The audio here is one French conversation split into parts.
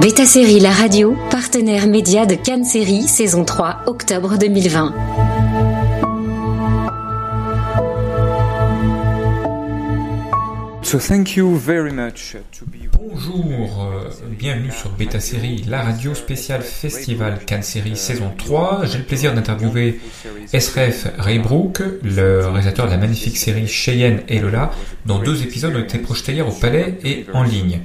Beta Série La Radio, partenaire média de Cannes Série, saison 3, octobre 2020. So thank you very much to be Bonjour, euh, bienvenue sur Beta Série, la radio spéciale Festival Cannes Série saison 3. J'ai le plaisir d'interviewer SRF Raybrook, le réalisateur de la magnifique série Cheyenne et Lola, dont deux épisodes ont été projetés hier au Palais et en ligne.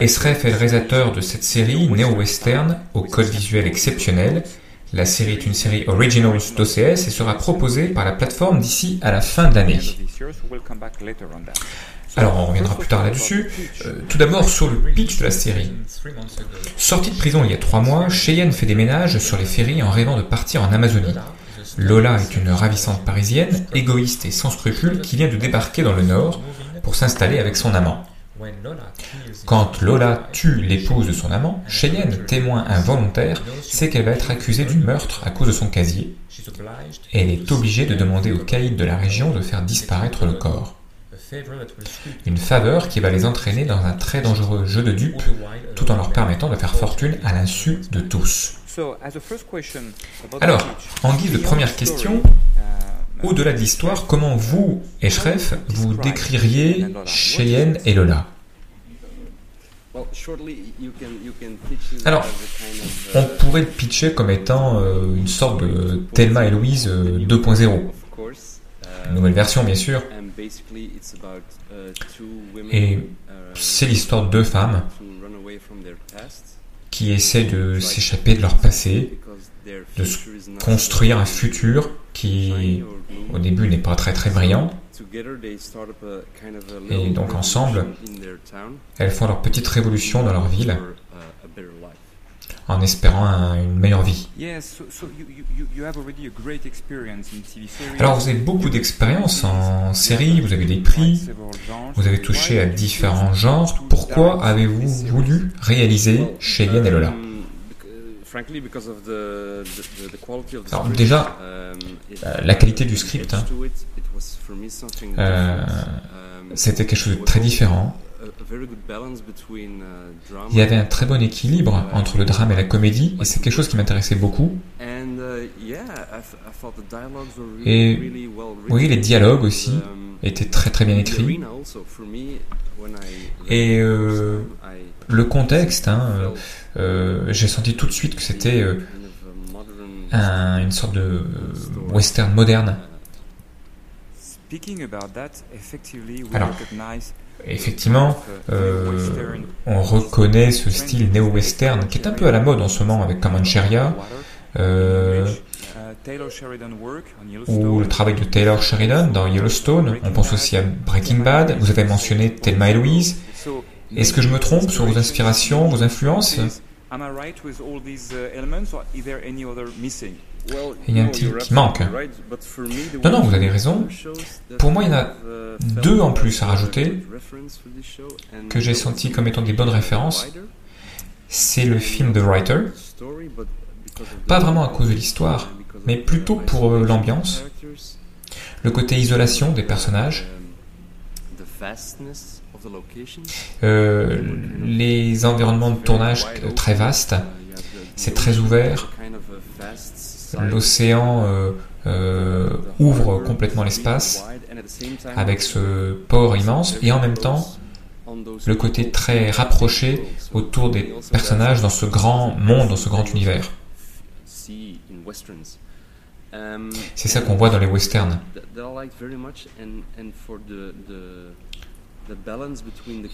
SRF est le réalisateur de cette série néo-western au code visuel exceptionnel. La série est une série Originals d'OCS et sera proposée par la plateforme d'ici à la fin de l'année. Alors on reviendra plus tard là-dessus. Euh, tout d'abord sur le pitch de la série. Sortie de prison il y a trois mois, Cheyenne fait des ménages sur les ferries en rêvant de partir en Amazonie. Lola est une ravissante parisienne, égoïste et sans scrupules, qui vient de débarquer dans le nord pour s'installer avec son amant. Quand Lola tue l'épouse de son amant, Cheyenne, témoin involontaire, sait qu'elle va être accusée du meurtre à cause de son casier. Elle est obligée de demander aux caïds de la région de faire disparaître le corps. Une faveur qui va les entraîner dans un très dangereux jeu de dupes, tout en leur permettant de faire fortune à l'insu de tous. Alors, en guise de première question, au-delà de l'histoire, comment vous, Eshref, vous décririez Cheyenne et Lola? Alors, on pourrait le pitcher comme étant euh, une sorte de Thelma et Louise 2.0. Une nouvelle version, bien sûr. Et c'est l'histoire de deux femmes qui essaient de s'échapper de leur passé, de construire un futur qui, au début, n'est pas très très brillant. Et donc ensemble, elles font leur petite révolution dans leur ville en espérant une meilleure vie. Alors vous avez beaucoup d'expérience en série, vous avez des prix, vous avez touché à différents genres. Pourquoi avez-vous voulu réaliser Cheyenne et Lola? Alors déjà, la qualité du script, hein. euh, c'était quelque chose de très différent. Il y avait un très bon équilibre entre le drame et la comédie, et c'est quelque chose qui m'intéressait beaucoup. Et oui, les dialogues aussi étaient très très bien écrits. Et euh, le contexte, hein, euh, j'ai senti tout de suite que c'était euh, un, une sorte de western moderne. Alors, effectivement, euh, on reconnaît ce style néo-western qui est un peu à la mode en ce moment avec Comancheria, euh, ou le travail de Taylor Sheridan dans Yellowstone. On pense aussi à Breaking Bad. Vous avez mentionné Thelma et Louise. Est-ce que je me trompe sur vos inspirations, vos influences il y a un petit qui manque. Non, non, vous avez raison. Pour moi, il y en a deux en plus à rajouter que j'ai senti comme étant des bonnes références. C'est le film The Writer. Pas vraiment à cause de l'histoire, mais plutôt pour l'ambiance, le côté isolation des personnages, euh, les environnements de tournage très vastes, c'est très ouvert, l'océan euh, euh, ouvre complètement l'espace avec ce port immense et en même temps le côté très rapproché autour des personnages dans ce grand monde, dans ce grand univers. C'est ça qu'on voit dans les westerns.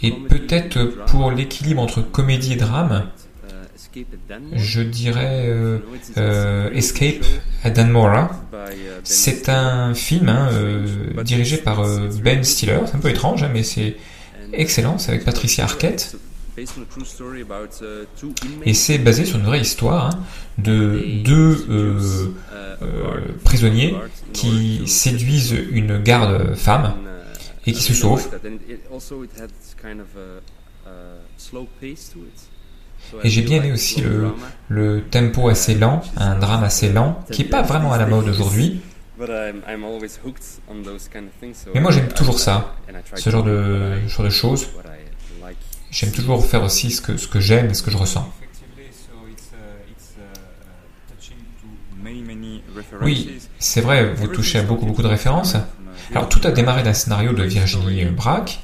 Et peut-être pour l'équilibre entre comédie et drame, je dirais euh, euh, Escape à Danmora. C'est un film hein, euh, dirigé par Ben Stiller. C'est un peu étrange, hein, mais c'est excellent. C'est avec Patricia Arquette. Et c'est basé sur une vraie histoire hein, de deux prisonniers qui séduisent une garde femme et qui se sauvent. Et j'ai bien aimé aussi le, le, tempo assez lent, un drame assez lent, qui n'est pas vraiment à la mode aujourd'hui. Mais moi j'aime toujours ça, ce genre de, genre de choses. J'aime toujours faire aussi ce que, j'aime et ce que je ressens. Oui, c'est vrai, vous touchez à beaucoup, beaucoup de références. Alors, tout a démarré d'un scénario de Virginie Braque,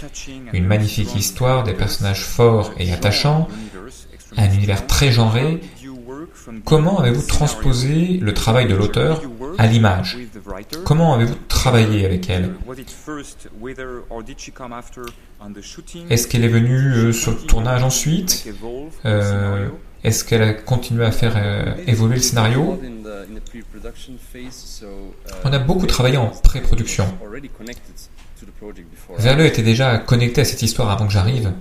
une magnifique histoire, des personnages forts et attachants, un univers très genré. Comment avez-vous transposé le travail de l'auteur à l'image? Comment avez-vous avec elle. Est-ce qu'elle est venue euh, sur le tournage ensuite? Euh, Est-ce qu'elle a continué à faire euh, évoluer le scénario? On a beaucoup travaillé en pré-production. Verle était déjà connecté à cette histoire avant que j'arrive.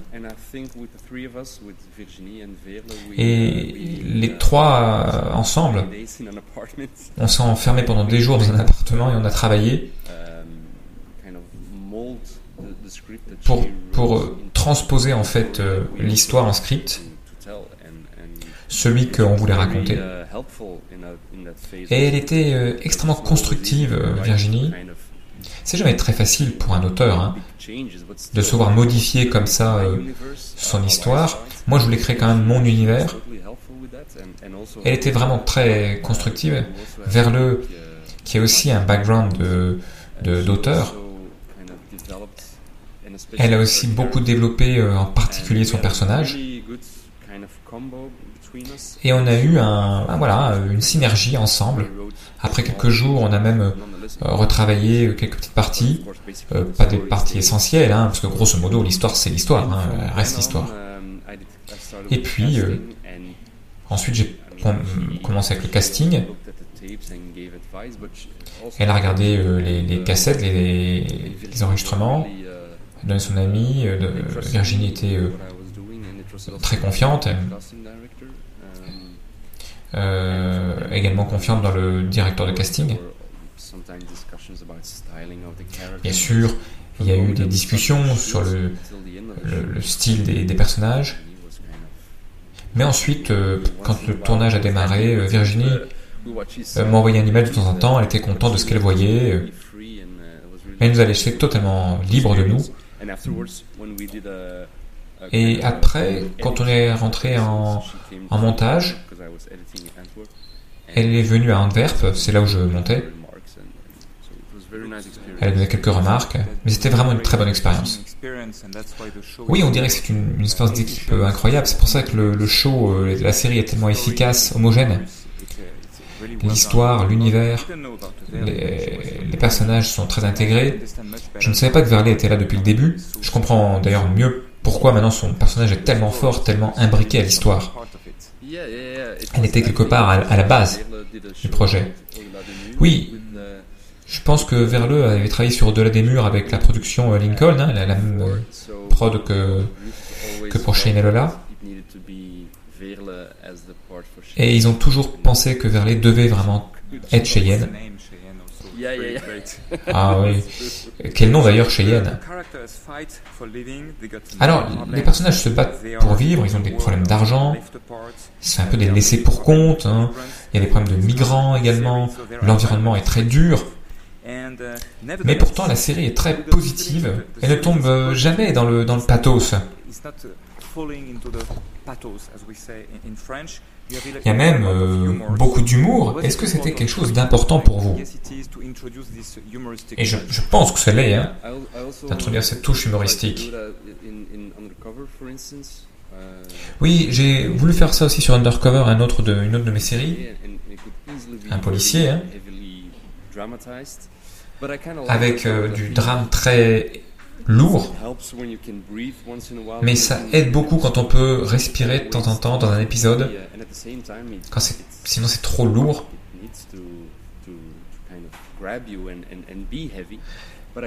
Et les trois ensemble, on s'est enfermés pendant des jours dans un appartement et on a travaillé pour, pour transposer en fait euh, l'histoire en script, celui qu'on voulait raconter. Et elle était euh, extrêmement constructive, euh, Virginie. C'est jamais très facile pour un auteur hein, de se voir modifier comme ça euh, son histoire. Moi, je voulais créer quand même mon univers. Elle était vraiment très constructive. Verle, qui a aussi un background d'auteur, elle a aussi beaucoup développé, euh, en particulier son personnage. Et on a eu voilà, une synergie ensemble. Après quelques jours, on a même euh, retravaillé quelques petites parties, euh, pas des parties essentielles, hein, parce que grosso modo, l'histoire c'est l'histoire, hein, reste l'histoire. Et puis, euh, ensuite j'ai commencé avec le casting. Elle a regardé les, cassettes, les, les enregistrements, donné son ami. Virginie était très confiante. Euh, également confiante dans le directeur de casting. Bien sûr, il y a eu des discussions sur le, le, style des, personnages. Mais ensuite, euh, quand le tournage a démarré, euh, Virginie m'a envoyé un email de temps en temps, elle était contente de ce qu'elle voyait. elle nous a laissé totalement libres de nous. Et après, quand on est rentré en, montage, elle est venue à Antwerp, c'est là où je montais. Elle a donné quelques remarques, mais c'était vraiment une très bonne expérience. Oui, on dirait que c'est une, une expérience d'équipe incroyable. C'est pour ça que le, show, euh, la série est tellement efficace, homogène. L'histoire, l'univers, les, les, personnages sont très intégrés. Je ne savais pas que Verlet était là depuis le début. Je comprends d'ailleurs mieux pourquoi maintenant son personnage est tellement fort, tellement imbriqué à l'histoire. Elle était quelque part à, la base du projet. Oui, je pense que Verle avait travaillé sur Au-delà des murs avec la production euh, Lincoln, hein, la, même prod que, pour Shane et Lola. Et ils ont toujours pensé que Verle devait vraiment être Cheyenne. Ah oui. Quel nom d'ailleurs Cheyenne Alors, les personnages se battent pour vivre, ils ont des problèmes d'argent, c'est un peu des laissés pour compte, hein. il y a des problèmes de migrants également, l'environnement est très dur. Mais pourtant, la série est très positive, elle ne tombe jamais dans le, dans le pathos. Il y a même euh, beaucoup d'humour. Est-ce que c'était quelque chose d'important pour vous Et je, je, pense que c'est l'est, hein, d'introduire cette touche humoristique. Oui, j'ai voulu faire ça aussi sur Undercover, un autre de, une autre de mes séries, un policier, hein, avec euh, du drame très lourd, mais ça aide beaucoup quand on peut respirer de temps en temps dans un épisode, sinon c'est trop lourd.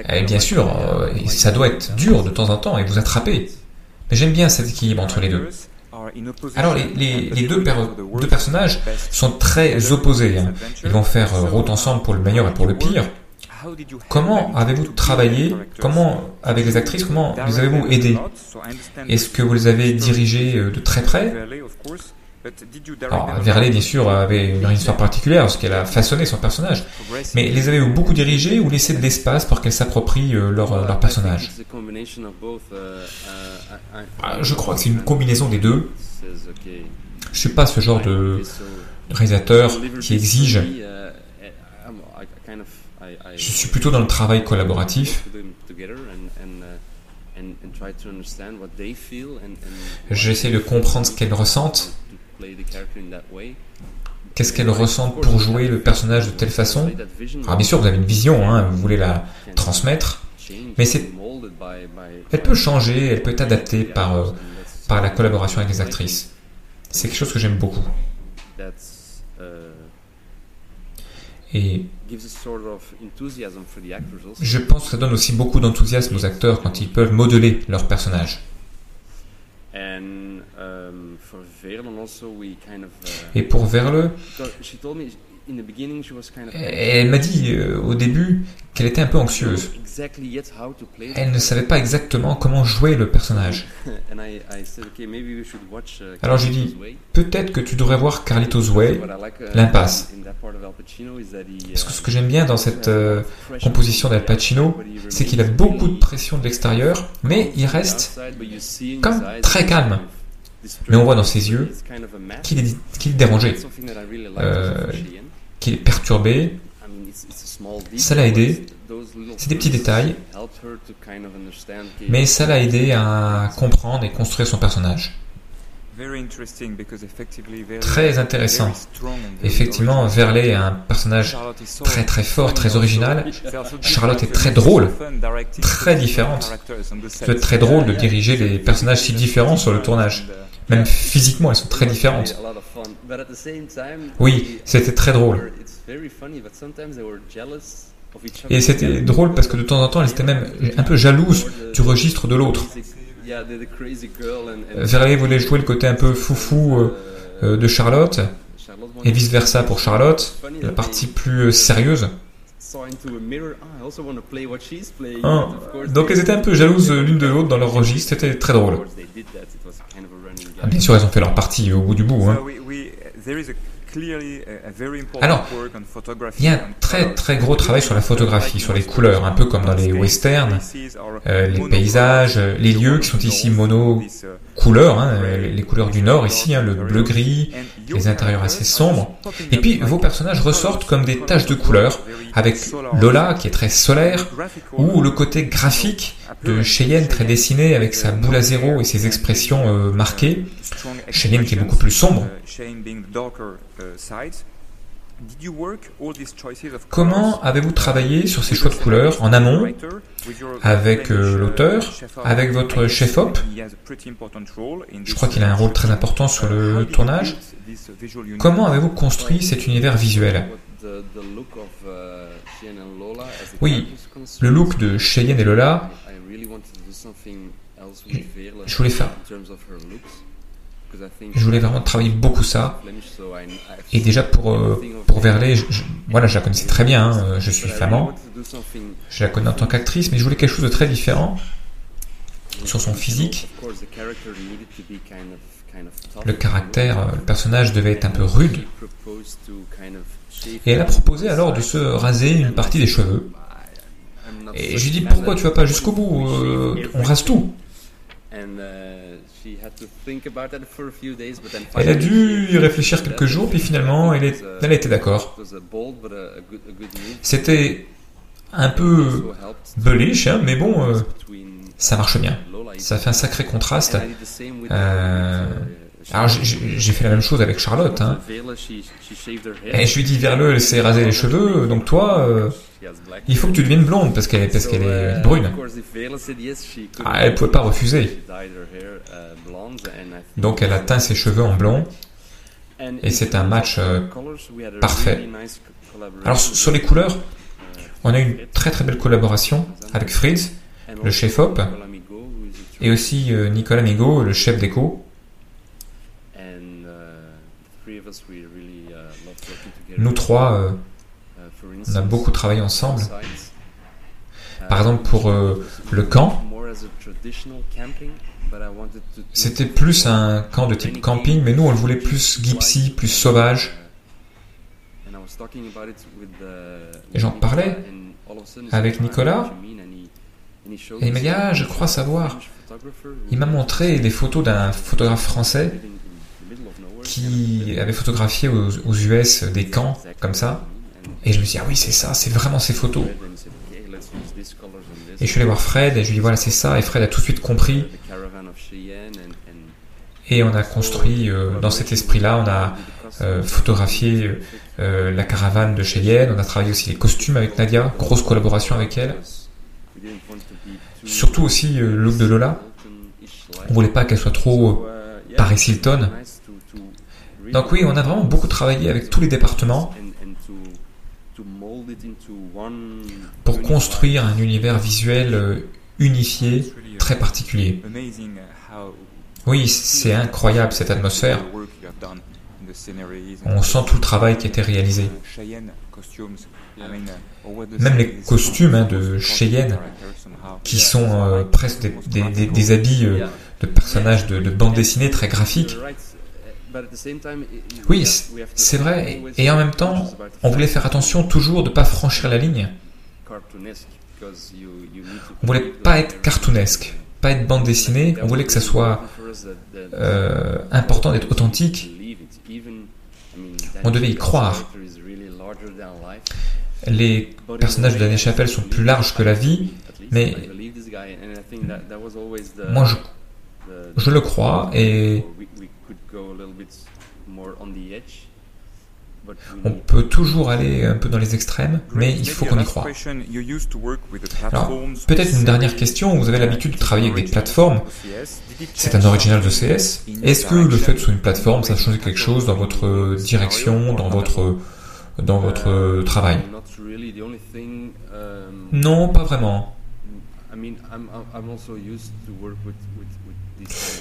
Et bien sûr, euh, ça doit être dur de temps en temps et vous attraper. Mais j'aime bien cet équilibre entre les deux. Alors les, deux, personnages sont très opposés. Hein. Ils vont faire euh, route ensemble pour le meilleur et pour le pire. Comment avez-vous travaillé Comment, avec les actrices, comment les avez-vous aidées Est-ce que vous les avez dirigées euh, de très près Alors, Verlet, bien sûr, avait une histoire particulière parce qu'elle a façonné son personnage. Mais les avez beaucoup dirigés ou laissé de l'espace pour qu'elles s'approprient euh, leur, leur personnage Ah, Je crois que c'est une combinaison des deux. Je suis pas ce genre de réalisateur qui exige. Je suis plutôt dans le travail collaboratif. J'essaie de comprendre ce qu'elles ressentent. Qu'est-ce qu'elles ressentent pour jouer le personnage de telle façon? Alors bien sûr, vous avez une vision, hein, vous voulez la transmettre, mais elle peut changer, elle peut être adaptée par, euh, par la collaboration avec les actrices. C'est quelque chose que j'aime beaucoup. Et je pense que ça donne aussi beaucoup d'enthousiasme aux acteurs quand ils peuvent modeler leur personnage. Et pour Verle, elle m'a dit euh, au début qu'elle était un peu anxieuse. Elle ne savait pas exactement comment jouer le personnage. Alors j'ai dit, peut-être que tu devrais voir Carlitos Way, l'impasse. Parce que ce que j'aime bien dans cette euh, composition d'Al Pacino, c'est qu'il a beaucoup de pression de l'extérieur, mais il reste comme très calme. Mais on voit dans ses yeux qu'il est, est, dérangé, euh, qu'il est perturbé. Ça l'a aidé. C'est des petits détails, mais ça l'a aidé à comprendre et construire son personnage. Très intéressant. Effectivement, Verlet est un personnage très très fort, très original. Charlotte est très drôle, très différente. C'est très drôle de diriger des personnages si différents sur le tournage. Même physiquement, elles sont très différentes. Oui, c'était très drôle. Et c'était drôle parce que de temps en temps, elles étaient même un peu jalouses du registre de l'autre. Verlet voulait jouer le côté un peu foufou euh, euh, de Charlotte, et vice-versa pour Charlotte, la partie plus euh, sérieuse. Ah, donc elles étaient un peu jalouses l'une de l'autre dans leur registre, c'était très drôle. Ah, bien sûr, elles ont fait leur partie au bout du bout. Hein. Alors, il y a un très très gros travail sur la photographie, sur les couleurs, un peu comme dans les westerns, euh, les paysages, les lieux qui sont ici mono couleurs, hein, les couleurs du nord ici, hein, le bleu-gris, les intérieurs assez sombres. Et puis vos personnages ressortent comme des taches de couleurs, avec Lola qui est très solaire, ou le côté graphique de Cheyenne très dessiné avec sa boule à zéro et ses expressions euh, marquées. Cheyenne qui est beaucoup plus sombre. Comment avez-vous travaillé sur ces choix de couleurs en amont avec euh, l'auteur, avec votre chef-op? Je crois qu'il a un rôle très important sur le tournage. Comment avez-vous construit cet univers visuel? Oui, le look de Cheyenne et Lola, je voulais faire je voulais vraiment travailler beaucoup ça. Et déjà pour, euh, pour Verlet, je, voilà, je la connaissais très bien, hein, je suis flamand. Je la connais en tant qu'actrice, mais je voulais quelque chose de très différent sur son physique. Le caractère, euh, le personnage devait être un peu rude. Et elle a proposé alors de se raser une partie des cheveux. Et je lui dis pourquoi tu vas pas jusqu'au bout euh, On rase tout. Elle a dû y réfléchir quelques jours, puis finalement, elle, est, elle été d'accord. C'était un peu bullish, hein, mais bon, euh, ça marche bien. Ça fait un sacré contraste. Euh, alors j'ai fait la même chose avec Charlotte. Hein. Et je lui dis vers le, elle s'est rasé les cheveux, donc toi, euh, il faut que tu deviennes blonde parce qu'elle parce qu'elle est brune. Ah, elle pouvait pas refuser. Donc elle a teint ses cheveux en blond et c'est un match euh, parfait. Alors sur les couleurs, on a une très très belle collaboration avec Fritz, le chef op, et aussi euh, Nicolas Migo, le chef déco. Nous trois, euh, on a beaucoup travaillé ensemble. Par exemple, pour le camp, C'était plus un camp de type camping, mais nous on le voulait plus gypsy, plus sauvage. Et j'en parlais avec Nicolas. Et il m'a dit Ah, je crois savoir. Il m'a montré des photos d'un photographe français qui avait photographié aux, aux, US des camps comme ça. Et je me suis dit Ah oui, c'est ça, c'est vraiment ces photos. Et je suis allé voir Fred et je lui ai dit Voilà, c'est ça. Et Fred a tout de suite compris. Et on a construit euh, dans cet esprit-là, on a euh, photographié euh, la caravane de Cheyenne, on a travaillé aussi les costumes avec Nadia, grosse collaboration avec elle. Surtout aussi le look de Lola. On voulait pas qu'elle soit trop Paris Hilton. Donc oui, on a vraiment beaucoup travaillé avec tous les départements pour construire un univers visuel unifié, très particulier. Oui, c'est incroyable cette atmosphère. On sent tout le travail qui a été réalisé. Même les costumes hein, de Cheyenne, qui sont euh, presque des, des, des, habits euh, de personnages de, de bande dessinée très graphiques. Oui, c'est vrai. Et en même temps, on voulait faire attention toujours de ne pas franchir la ligne. On voulait pas être cartoonesque, pas être bande dessinée. On voulait que ça soit euh, important d'être authentique. On devait y croire. Les personnages de Daniel Chappelle sont plus larges que la vie, mais moi je, je le crois et on peut toujours aller un peu dans les extrêmes, mais il faut qu'on y croit. Alors, peut-être une dernière question. Vous avez l'habitude de travailler avec des plateformes. C'est un original de CS. Est-ce que le fait que ce soit une plateforme, ça a changé quelque chose dans votre direction, dans votre, dans votre travail? Non, pas vraiment.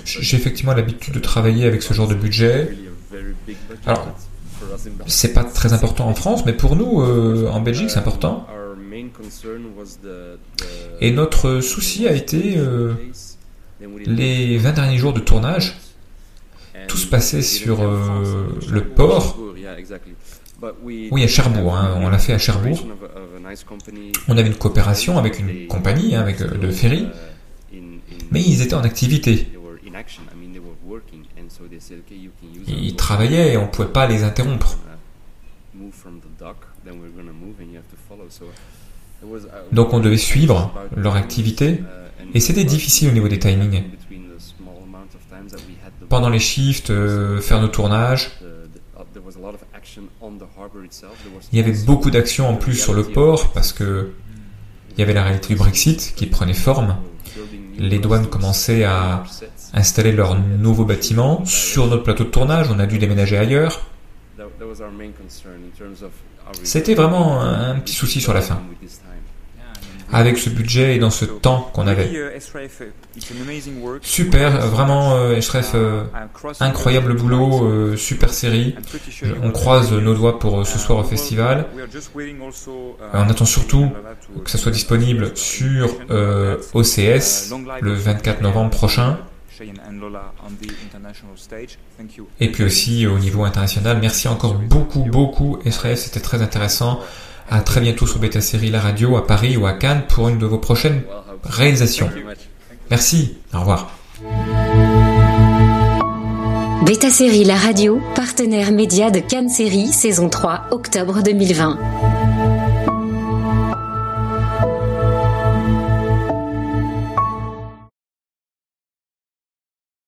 J'ai effectivement l'habitude de travailler avec ce genre de budget. Alors, c'est pas très important en France, mais pour nous, euh, en Belgique, c'est important. Et notre souci a été euh, les 20 derniers jours de tournage. Tout se passait sur euh, le port. Oui, à Cherbourg. Hein, on l'a fait à Cherbourg. On avait une coopération avec une compagnie, hein, avec de ferry, mais ils étaient en activité. Ils travaillaient et on ne pouvait pas les interrompre. Donc on devait suivre leur activité et c'était difficile au niveau des timings. Pendant les shifts, euh, faire nos tournages, il y avait beaucoup d'actions en plus sur le port parce que il y avait la réalité du Brexit qui prenait forme. Les douanes commençaient à installer leur nouveau bâtiment sur notre plateau de tournage. On a dû déménager ailleurs. C'était vraiment un petit souci sur la fin avec ce budget et dans ce temps qu'on avait. Super, vraiment, euh, Eshref, euh, incroyable boulot, euh, super série. On croise nos doigts pour ce soir au festival. On attend surtout que ça soit disponible sur OCS le 24 novembre prochain. Et puis aussi au niveau international, merci encore beaucoup, beaucoup, Eshref, c'était très intéressant. À très bientôt sur Beta Série La Radio à Paris ou à Cannes pour une de vos prochaines réalisations. Merci, au revoir. Beta Série La Radio, partenaire média de Cannes Série, saison 3, octobre 2020.